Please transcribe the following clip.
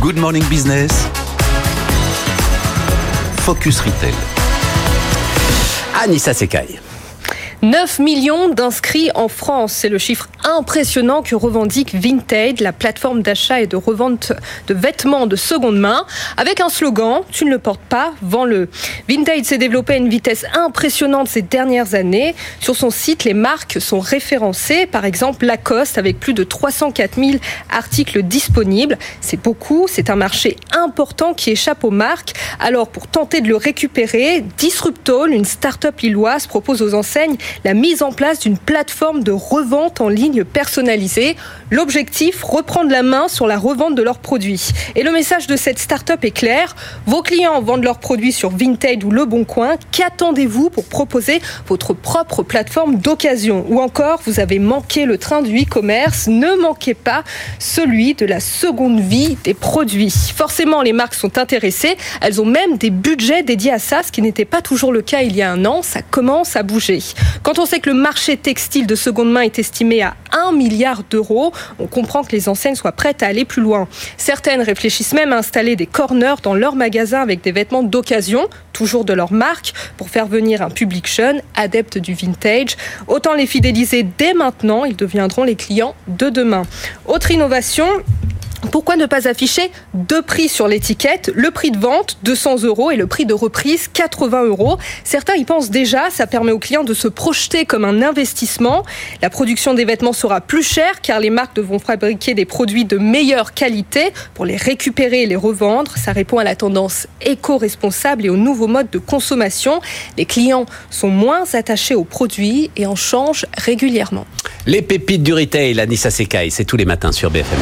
Good Morning Business. Focus Retail. Anissa Sekai. 9 millions d'inscrits en France. C'est le chiffre impressionnant que revendique Vintage, la plateforme d'achat et de revente de vêtements de seconde main, avec un slogan Tu ne le portes pas, vends-le. Vintage s'est développé à une vitesse impressionnante ces dernières années. Sur son site, les marques sont référencées. Par exemple, Lacoste, avec plus de 304 000 articles disponibles. C'est beaucoup. C'est un marché important qui échappe aux marques. Alors, pour tenter de le récupérer, Disruptol, une start-up lilloise, propose aux enseignes la mise en place d'une plateforme de revente en ligne personnalisée. L'objectif, reprendre la main sur la revente de leurs produits. Et le message de cette start-up est clair. Vos clients vendent leurs produits sur Vinted ou Le Bon Coin. Qu'attendez-vous pour proposer votre propre plateforme d'occasion? Ou encore, vous avez manqué le train du e-commerce. Ne manquez pas celui de la seconde vie des produits. Forcément, les marques sont intéressées. Elles ont même des budgets dédiés à ça, ce qui n'était pas toujours le cas il y a un an. Ça commence à bouger. Quand on sait que le marché textile de seconde main est estimé à 1 milliard d'euros, on comprend que les enseignes soient prêtes à aller plus loin. Certaines réfléchissent même à installer des corners dans leurs magasins avec des vêtements d'occasion, toujours de leur marque, pour faire venir un public jeune, adepte du vintage. Autant les fidéliser dès maintenant, ils deviendront les clients de demain. Autre innovation, pourquoi ne pas afficher deux prix sur l'étiquette? Le prix de vente, 200 euros, et le prix de reprise, 80 euros. Certains y pensent déjà, ça permet aux clients de se projeter comme un investissement. La production des vêtements sera plus chère car les marques devront fabriquer des produits de meilleure qualité pour les récupérer et les revendre. Ça répond à la tendance éco-responsable et aux nouveaux modes de consommation. Les clients sont moins attachés aux produits et en changent régulièrement. Les pépites du retail, Anissa Sekai, c'est tous les matins sur BFM